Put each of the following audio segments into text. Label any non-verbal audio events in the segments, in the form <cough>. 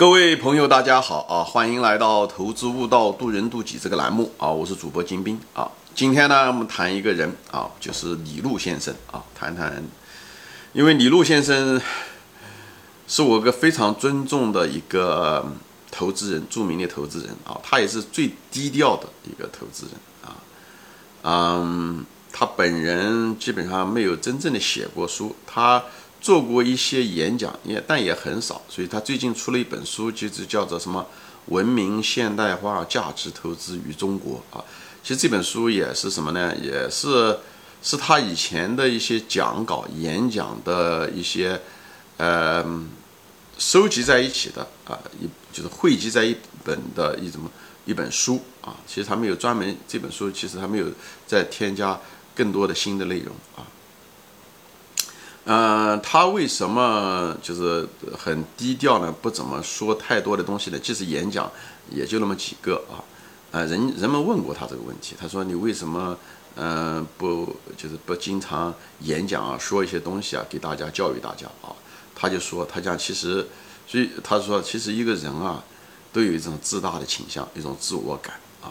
各位朋友，大家好啊！欢迎来到《投资悟道，渡人渡己》这个栏目啊！我是主播金兵啊。今天呢，我们谈一个人啊，就是李路先生啊，谈谈，因为李路先生是我个非常尊重的一个投资人，著名的投资人啊，他也是最低调的一个投资人啊。嗯，他本人基本上没有真正的写过书，他。做过一些演讲，也但也很少，所以他最近出了一本书，就是叫做什么《文明现代化价值投资与中国》啊。其实这本书也是什么呢？也是是他以前的一些讲稿、演讲的一些呃收集在一起的啊，一就是汇集在一本的一种一本书啊。其实他没有专门这本书，其实他没有再添加更多的新的内容啊。嗯，他为什么就是很低调呢？不怎么说太多的东西呢？即使演讲也就那么几个啊。呃，人人们问过他这个问题，他说：“你为什么嗯不就是不经常演讲啊，说一些东西啊，给大家教育大家啊？”他就说：“他讲其实，所以他说其实一个人啊，都有一种自大的倾向，一种自我感啊。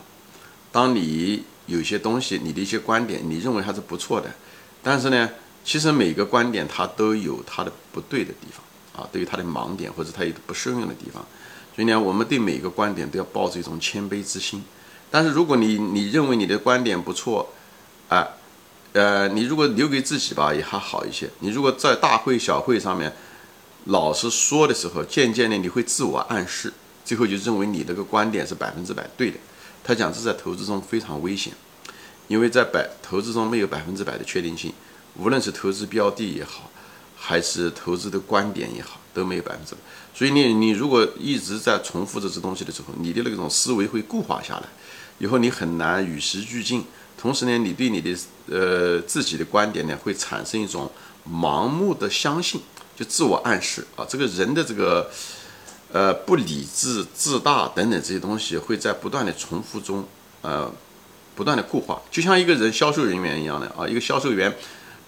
当你有些东西，你的一些观点，你认为还是不错的，但是呢？”其实每个观点它都有它的不对的地方啊，对于它的盲点或者它有不适用的地方，所以呢，我们对每个观点都要抱着一种谦卑之心。但是如果你你认为你的观点不错，啊，呃，你如果留给自己吧，也还好一些。你如果在大会小会上面老是说的时候，渐渐的你会自我暗示，最后就认为你这个观点是百分之百对的。他讲这在投资中非常危险，因为在百投资中没有百分之百的确定性。无论是投资标的也好，还是投资的观点也好，都没有百分之百。所以你你如果一直在重复这些东西的时候，你的那种思维会固化下来，以后你很难与时俱进。同时呢，你对你的呃自己的观点呢，会产生一种盲目的相信，就自我暗示啊。这个人的这个呃不理智、自大等等这些东西，会在不断的重复中呃不断的固化，就像一个人销售人员一样的啊，一个销售员。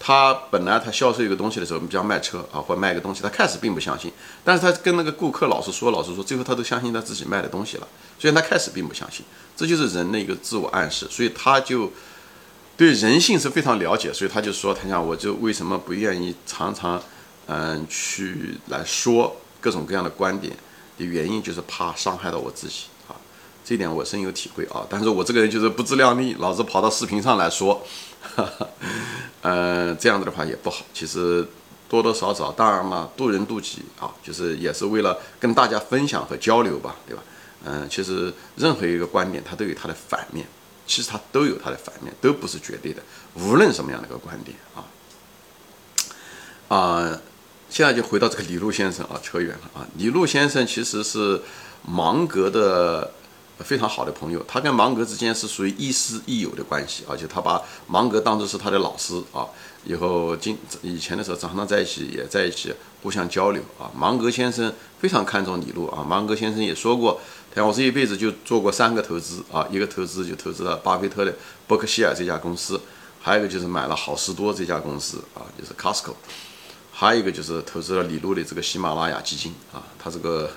他本来他销售一个东西的时候，比方卖车啊，或卖一个东西，他开始并不相信，但是他跟那个顾客老是说，老是说，最后他都相信他自己卖的东西了。虽然他开始并不相信，这就是人的一个自我暗示。所以他就对人性是非常了解，所以他就说，他想我就为什么不愿意常常嗯去来说各种各样的观点的原因，就是怕伤害到我自己啊。这一点我深有体会啊。但是我这个人就是不自量力，老是跑到视频上来说。哈 <laughs> 哈呃，这样子的话也不好。其实多多少少，当然嘛，渡人渡己啊，就是也是为了跟大家分享和交流吧，对吧？嗯，其实任何一个观点，它都有它的反面，其实它都有它的反面，都不是绝对的。无论什么样的一个观点啊，啊，现在就回到这个李路先生啊，扯远了啊。李路先生其实是芒格的。非常好的朋友，他跟芒格之间是属于亦师亦友的关系，而且他把芒格当作是他的老师啊。以后今以前的时候常常在一起，也在一起互相交流啊。芒格先生非常看重李路啊。芒格先生也说过，他我这一辈子就做过三个投资啊，一个投资就投资了巴菲特的伯克希尔这家公司，还有一个就是买了好事多这家公司啊，就是 Costco，还有一个就是投资了李路的这个喜马拉雅基金啊，他这个。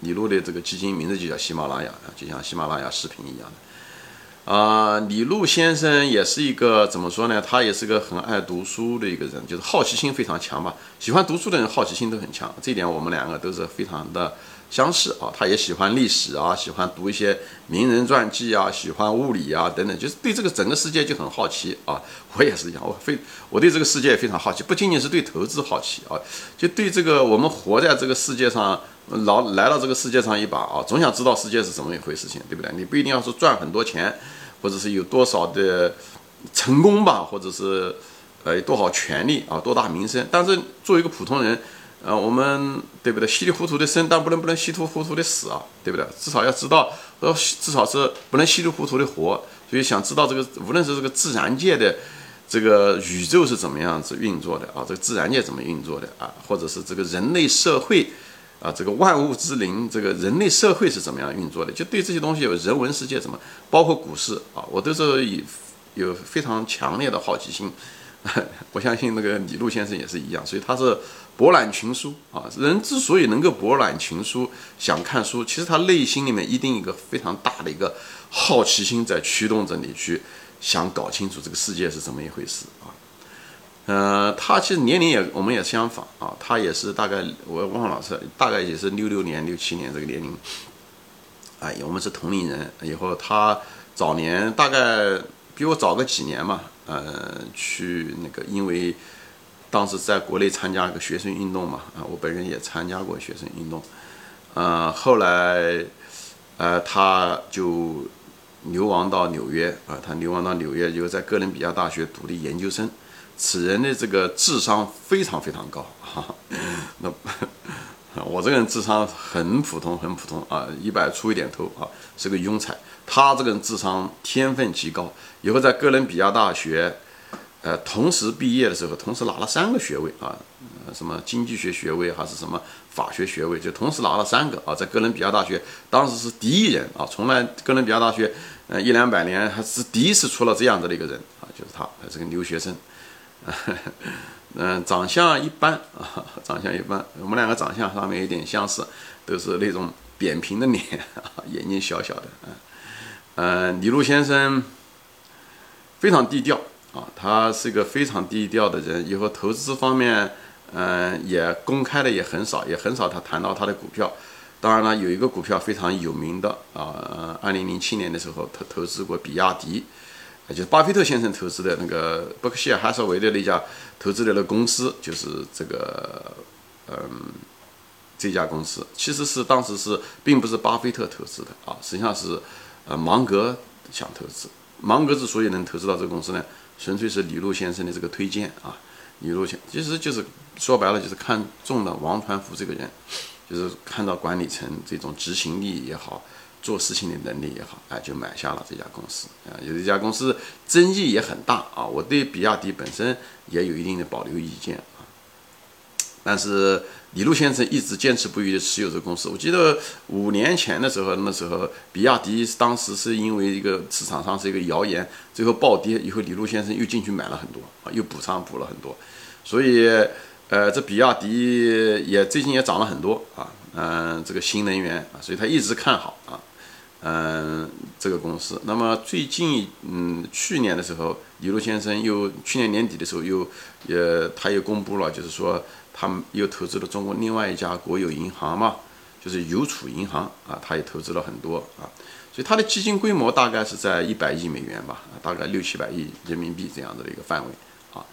李璐的这个基金名字就叫喜马拉雅啊，就像喜马拉雅视频一样的啊。李璐先生也是一个怎么说呢？他也是个很爱读书的一个人，就是好奇心非常强吧。喜欢读书的人好奇心都很强，这点我们两个都是非常的相似啊。他也喜欢历史啊，喜欢读一些名人传记啊，喜欢物理啊等等，就是对这个整个世界就很好奇啊。<laughs> 我也是一样，我非我对这个世界也非常好奇，不仅仅是对投资好奇啊，就对这个我们活在这个世界上。老来到这个世界上一把啊，总想知道世界是怎么一回事情，对不对？你不一定要说赚很多钱，或者是有多少的成功吧，或者是呃多少权利啊，多大名声。但是作为一个普通人，呃，我们对不对？稀里糊涂的生，但不能不能稀里糊涂的死啊，对不对？至少要知道，呃，至少是不能稀里糊涂的活。所以想知道这个，无论是这个自然界的这个宇宙是怎么样子运作的啊，这个自然界怎么运作的啊，或者是这个人类社会。啊，这个万物之灵，这个人类社会是怎么样运作的？就对这些东西有人文世界怎么，包括股市啊，我都是以有非常强烈的好奇心。我相信那个李路先生也是一样，所以他是博览群书啊。人之所以能够博览群书，想看书，其实他内心里面一定一个非常大的一个好奇心在驱动着你去想搞清楚这个世界是怎么一回事啊。呃，他其实年龄也我们也相仿啊，他也是大概我忘了是大概也是六六年六七年这个年龄，哎，我们是同龄人。以后他早年大概比我早个几年嘛，呃，去那个因为当时在国内参加一个学生运动嘛，啊，我本人也参加过学生运动，呃，后来呃他就流亡到纽约啊，他流亡到纽约，就在哥伦比亚大学读的研究生。此人的这个智商非常非常高，哈，<laughs> 那我这个人智商很普通，很普通啊，一百出一点头啊，是个庸才。他这个人智商天分极高，以后在哥伦比亚大学，呃，同时毕业的时候，同时拿了三个学位啊，什么经济学学位还是什么法学学位，就同时拿了三个啊，在哥伦比亚大学当时是第一人啊，从来哥伦比亚大学，呃，一两百年还是第一次出了这样子的一个人啊，就是他，这个留学生。嗯，<laughs> 长相一般啊，长相一般。我们两个长相上面有点相似，都是那种扁平的脸，眼睛小小的。嗯，嗯，李路先生非常低调啊，他是一个非常低调的人。以后投资方面，嗯，也公开的也很少，也很少他谈到他的股票。当然了，有一个股票非常有名的啊，二零零七年的时候，他投资过比亚迪。就是巴菲特先生投资的那个伯克希尔哈撒韦的那家投资的那公司，就是这个，嗯，这家公司其实是当时是并不是巴菲特投资的啊，实际上是呃芒格想投资。芒格之所以能投资到这个公司呢，纯粹是李路先生的这个推荐啊。李路先其实就是说白了就是看中了王传福这个人，就是看到管理层这种执行力也好。做事情的能力也好，哎，就买下了这家公司啊。有一家公司争议也很大啊。我对比亚迪本身也有一定的保留意见啊。但是李路先生一直坚持不渝的持有这个公司。我记得五年前的时候，那时候比亚迪当时是因为一个市场上是一个谣言，最后暴跌以后，李路先生又进去买了很多啊，又补仓补了很多。所以，呃，这比亚迪也最近也涨了很多啊。嗯，这个新能源啊，所以他一直看好啊。嗯，这个公司。那么最近，嗯，去年的时候，李路先生又去年年底的时候又，呃，他又公布了，就是说他们又投资了中国另外一家国有银行嘛，就是邮储银行啊，他也投资了很多啊，所以他的基金规模大概是在一百亿美元吧，大概六七百亿人民币这样子的一个范围啊，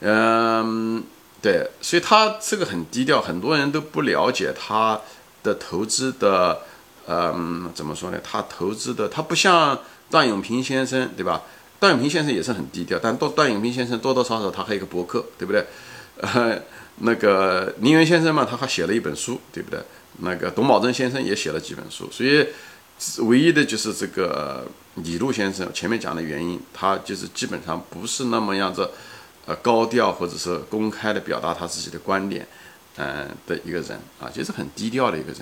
嗯，对，所以他这个很低调，很多人都不了解他的投资的。嗯，怎么说呢？他投资的，他不像段永平先生，对吧？段永平先生也是很低调，但段段永平先生多多少少他还有个博客，对不对？<laughs> 呃，那个林园先生嘛，他还写了一本书，对不对？那个董宝珍先生也写了几本书，所以唯一的就是这个李路先生前面讲的原因，他就是基本上不是那么样子，呃，高调或者是公开的表达他自己的观点，嗯的一个人啊，就是很低调的一个人。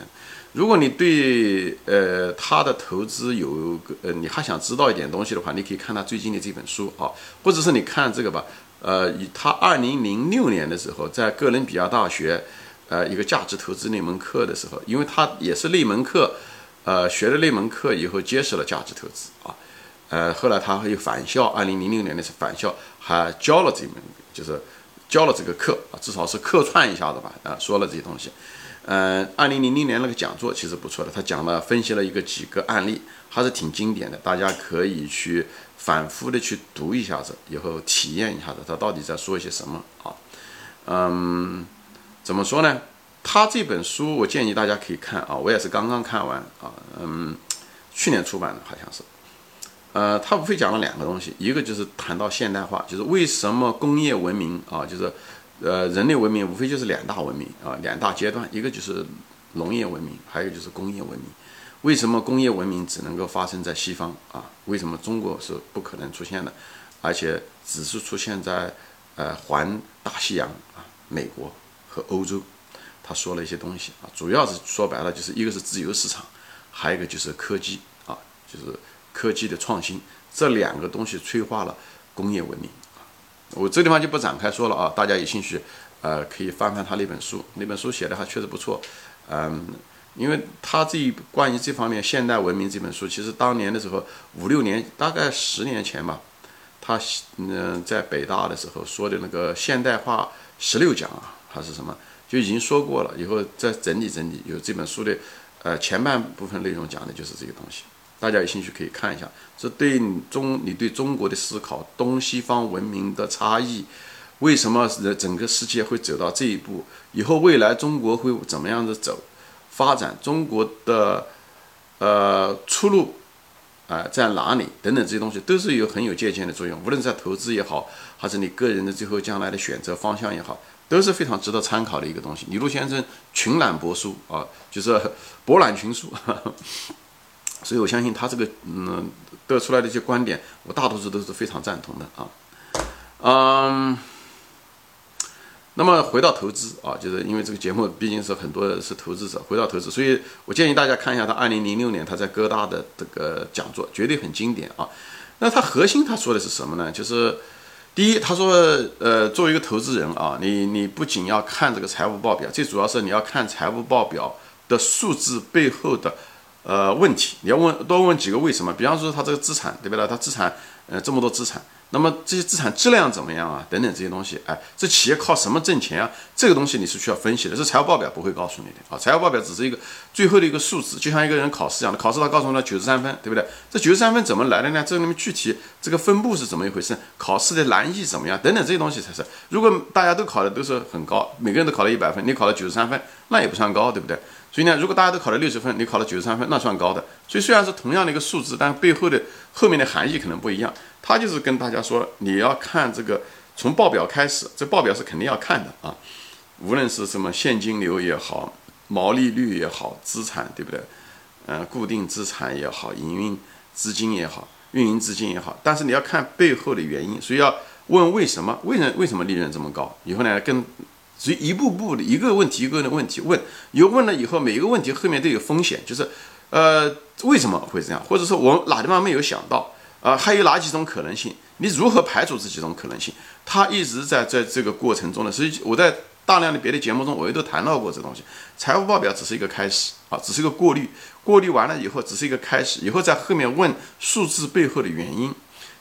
如果你对呃他的投资有个呃你还想知道一点东西的话，你可以看他最近的这本书啊，或者是你看这个吧，呃，以他二零零六年的时候在哥伦比亚大学呃一个价值投资那门课的时候，因为他也是那门课，呃学了那门课以后接受了价值投资啊，呃后来他又返校，二零零六年的时候返校还教了这门就是教了这个课啊，至少是客串一下子吧啊，说了这些东西。嗯，二零零零年那个讲座其实不错的，他讲了分析了一个几个案例，还是挺经典的，大家可以去反复的去读一下子，以后体验一下子他到底在说些什么啊？嗯，怎么说呢？他这本书我建议大家可以看啊，我也是刚刚看完啊，嗯，去年出版的好像是，呃，他无非讲了两个东西，一个就是谈到现代化，就是为什么工业文明啊，就是。呃，人类文明无非就是两大文明啊，两大阶段，一个就是农业文明，还有就是工业文明。为什么工业文明只能够发生在西方啊？为什么中国是不可能出现的？而且只是出现在呃环大西洋啊，美国和欧洲。他说了一些东西啊，主要是说白了就是一个是自由市场，还有一个就是科技啊，就是科技的创新，这两个东西催化了工业文明。我这地方就不展开说了啊，大家有兴趣，呃，可以翻翻他那本书，那本书写的还确实不错，嗯，因为他这一关于这方面现代文明这本书，其实当年的时候五六年，大概十年前吧，他嗯在北大的时候说的那个现代化十六讲啊，还是什么，就已经说过了，以后再整理整理，有这本书的呃前半部分内容讲的就是这个东西，大家有兴趣可以看一下，这对中你对中国的思考，东西方文明的差异。为什么整个世界会走到这一步？以后未来中国会怎么样的走？发展中国的呃出路啊在哪里？等等这些东西都是有很有借鉴的作用。无论在投资也好，还是你个人的最后将来的选择方向也好，都是非常值得参考的一个东西。李路先生群览博书啊，就是博览群书，所以我相信他这个嗯得出来的一些观点，我大多数都是非常赞同的啊，嗯。那么回到投资啊，就是因为这个节目毕竟是很多是投资者，回到投资，所以我建议大家看一下他二零零六年他在哥大的这个讲座，绝对很经典啊。那他核心他说的是什么呢？就是第一，他说，呃，作为一个投资人啊，你你不仅要看这个财务报表，最主要是你要看财务报表的数字背后的呃问题，你要问多问几个为什么。比方说他这个资产，对不对？他资产呃这么多资产。那么这些资产质量怎么样啊？等等这些东西，哎，这企业靠什么挣钱啊？这个东西你是需要分析的，这财务报表不会告诉你的啊。财务报表只是一个最后的一个数字，就像一个人考试一样的，考试他告诉你九十三分，对不对？这九十三分怎么来的呢？这里面具体这个分布是怎么一回事？考试的难易怎么样？等等这些东西才是。如果大家都考的都是很高，每个人都考了一百分，你考了九十三分，那也不算高，对不对？所以呢，如果大家都考了六十分，你考了九十三分，那算高的。所以虽然是同样的一个数字，但背后的后面的含义可能不一样。他就是跟大家说，你要看这个从报表开始，这报表是肯定要看的啊。无论是什么现金流也好，毛利率也好，资产对不对？嗯，固定资产也好，营运资金也好，运营资金也好，但是你要看背后的原因，所以要问为什么？为什么为什么利润这么高？以后呢，跟所以一步步的一个问题一个的问题问，有问了以后，每一个问题后面都有风险，就是呃为什么会这样，或者说我哪地方没有想到？啊，还有哪几种可能性？你如何排除这几种可能性？他一直在在这个过程中呢。所以我在大量的别的节目中，我也都谈到过这东西。财务报表只是一个开始啊，只是一个过滤，过滤完了以后只是一个开始。以后在后面问数字背后的原因。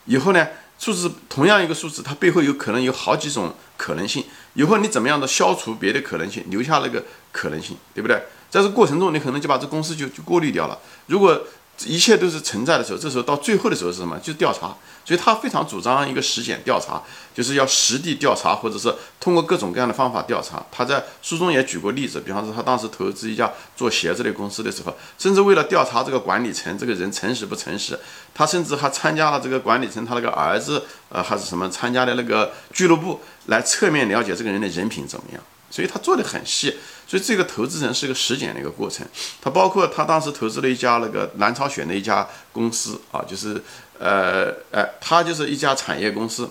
以后呢，数字同样一个数字，它背后有可能有好几种可能性。以后你怎么样的消除别的可能性，留下那个可能性，对不对？在这过程中，你可能就把这公司就就过滤掉了。如果一切都是存在的时候，这时候到最后的时候是什么？就是调查。所以他非常主张一个实检调查，就是要实地调查，或者是通过各种各样的方法调查。他在书中也举过例子，比方说他当时投资一家做鞋子的公司的时候，甚至为了调查这个管理层这个人诚实不诚实，他甚至还参加了这个管理层他那个儿子呃还是什么参加的那个俱乐部，来侧面了解这个人的人品怎么样。所以他做的很细。所以这个投资人是一个实践的一个过程，他包括他当时投资了一家那个南朝鲜的一家公司啊，就是呃呃，他就是一家产业公司，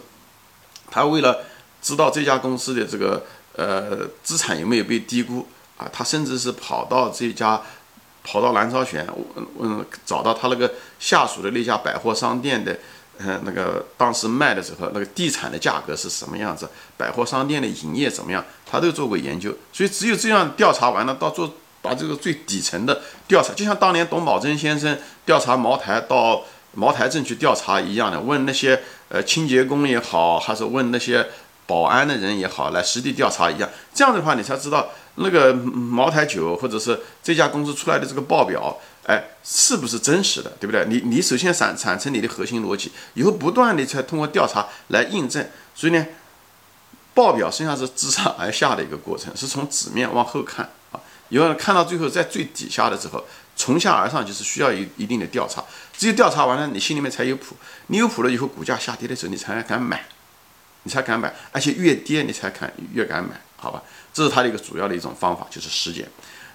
他为了知道这家公司的这个呃资产有没有被低估啊，他甚至是跑到这家跑到南朝鲜，嗯，找到他那个下属的那家百货商店的。那个当时卖的时候，那个地产的价格是什么样子？百货商店的营业怎么样？他都做过研究。所以只有这样调查完了，到做把这个最底层的调查，就像当年董宝珍先生调查茅台到茅台镇去调查一样的，问那些呃清洁工也好，还是问那些保安的人也好，来实地调查一样。这样的话，你才知道那个茅台酒或者是这家公司出来的这个报表。哎，是不是真实的，对不对？你你首先产产生你的核心逻辑，以后不断的才通过调查来印证。所以呢，报表实际上是自上而下的一个过程，是从纸面往后看啊。以后看到最后在最底下的时候，从下而上就是需要一一定的调查。只有调查完了，你心里面才有谱。你有谱了以后，股价下跌的时候，你才敢买，你才敢买，而且越跌你才敢越敢买，好吧？这是它的一个主要的一种方法，就是实践。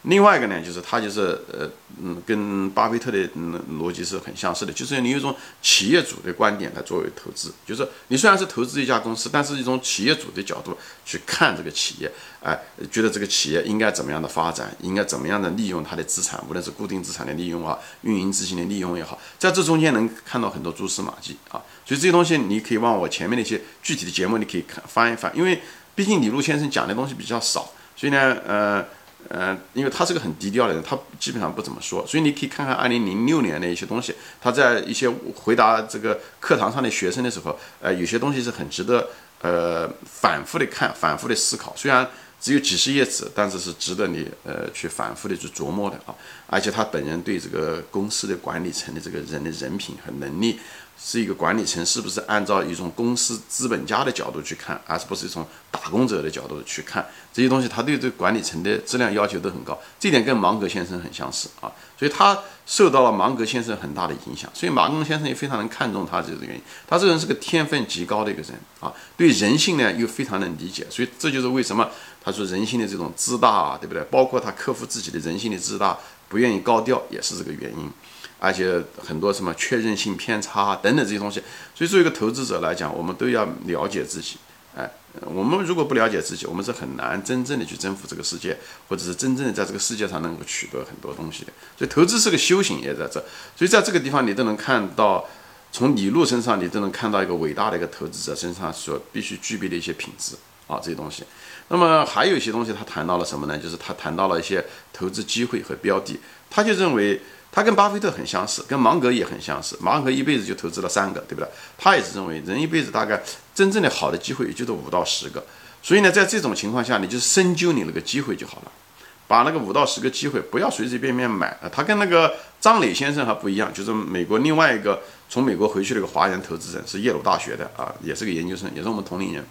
另外一个呢，就是他就是呃嗯，跟巴菲特的嗯逻辑是很相似的，就是你有一种企业主的观点来作为投资，就是你虽然是投资一家公司，但是一种企业主的角度去看这个企业，哎，觉得这个企业应该怎么样的发展，应该怎么样的利用它的资产，无论是固定资产的利用啊，运营资金的利用也好，在这中间能看到很多蛛丝马迹啊，所以这些东西你可以往我前面那些具体的节目你可以看翻一翻，因为。毕竟李路先生讲的东西比较少，所以呢，呃。嗯，因为他是个很低调的人，他基本上不怎么说，所以你可以看看二零零六年的一些东西，他在一些回答这个课堂上的学生的时候，呃，有些东西是很值得呃反复的看、反复的思考。虽然只有几十页纸，但是是值得你呃去反复的去琢磨的啊。而且他本人对这个公司的管理层的这个人的人品和能力。是一个管理层是不是按照一种公司资本家的角度去看，而是不是从打工者的角度去看这些东西？他对这管理层的质量要求都很高，这点跟芒格先生很相似啊。所以他受到了芒格先生很大的影响，所以芒格先生也非常能看重他这个原因。他这个人是个天分极高的一个人啊，对人性呢又非常能理解，所以这就是为什么他说人性的这种自大啊，对不对？包括他克服自己的人性的自大，不愿意高调，也是这个原因。而且很多什么确认性偏差等等这些东西，所以作为一个投资者来讲，我们都要了解自己。哎，我们如果不了解自己，我们是很难真正的去征服这个世界，或者是真正的在这个世界上能够取得很多东西的。所以投资是个修行，也在这。所以在这个地方，你都能看到，从李路身上，你都能看到一个伟大的一个投资者身上所必须具备的一些品质啊，这些东西。那么还有一些东西，他谈到了什么呢？就是他谈到了一些投资机会和标的，他就认为。他跟巴菲特很相似，跟芒格也很相似。芒格一辈子就投资了三个，对不对？他也是认为人一辈子大概真正的好的机会也就是五到十个。所以呢，在这种情况下，你就深究你那个机会就好了，把那个五到十个机会不要随随便便买。他跟那个张磊先生还不一样，就是美国另外一个从美国回去的一个华人投资人，是耶鲁大学的啊，也是个研究生，也是我们同龄人。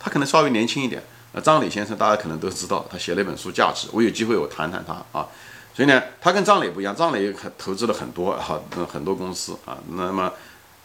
他可能稍微年轻一点。那张磊先生大家可能都知道，他写了一本书《价值》，我有机会我谈谈他啊。所以呢，他跟张磊不一样，张磊很投资了很多哈，很多公司啊。那么，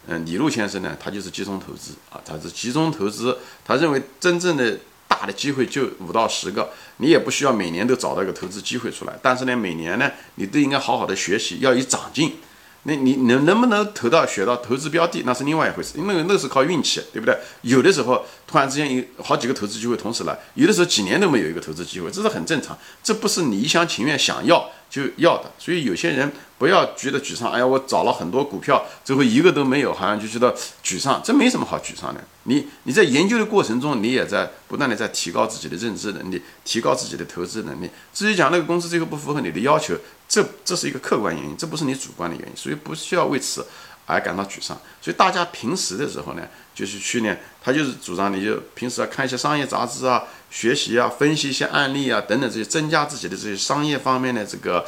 嗯，李路先生呢，他就是集中投资啊，他是集中投资。他认为真正的大的机会就五到十个，你也不需要每年都找到一个投资机会出来。但是呢，每年呢，你都应该好好的学习，要有长进。那你能能不能投到学到投资标的，那是另外一回事，因为那是靠运气，对不对？有的时候突然之间有好几个投资机会同时来，有的时候几年都没有一个投资机会，这是很正常，这不是你一厢情愿想要。就要的，所以有些人不要觉得沮丧。哎呀，我找了很多股票，最后一个都没有，好像就觉得沮丧。这没什么好沮丧的。你你在研究的过程中，你也在不断的在提高自己的认知能力，提高自己的投资能力。至于讲那个公司最后不符合你的要求，这这是一个客观原因，这不是你主观的原因，所以不需要为此。而感到沮丧，所以大家平时的时候呢，就是去年他就是主张你就平时要看一些商业杂志啊，学习啊，分析一些案例啊等等这些，增加自己的这些商业方面的这个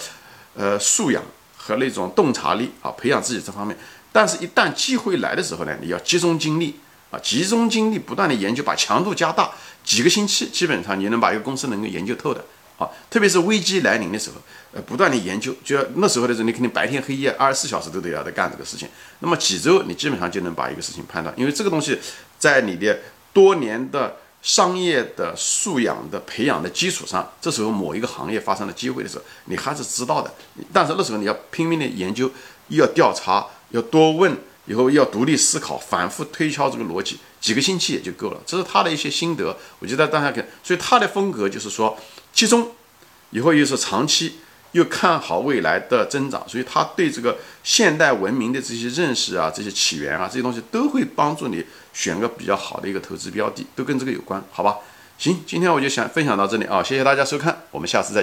呃素养和那种洞察力啊，培养自己这方面。但是，一旦机会来的时候呢，你要集中精力啊，集中精力不断的研究，把强度加大，几个星期基本上你能把一个公司能够研究透的。啊，特别是危机来临的时候，呃，不断的研究，就要那时候的时候，你肯定白天黑夜二十四小时都得要在干这个事情。那么几周，你基本上就能把一个事情判断，因为这个东西在你的多年的商业的素养的培养的基础上，这时候某一个行业发生了机会的时候，你还是知道的。但是那时候你要拼命的研究，要调查，要多问，以后要独立思考，反复推敲这个逻辑，几个星期也就够了。这是他的一些心得，我觉得大家看，所以他的风格就是说。其中，以后又是长期又看好未来的增长，所以他对这个现代文明的这些认识啊、这些起源啊这些东西，都会帮助你选个比较好的一个投资标的，都跟这个有关，好吧？行，今天我就想分享到这里啊，谢谢大家收看，我们下次再。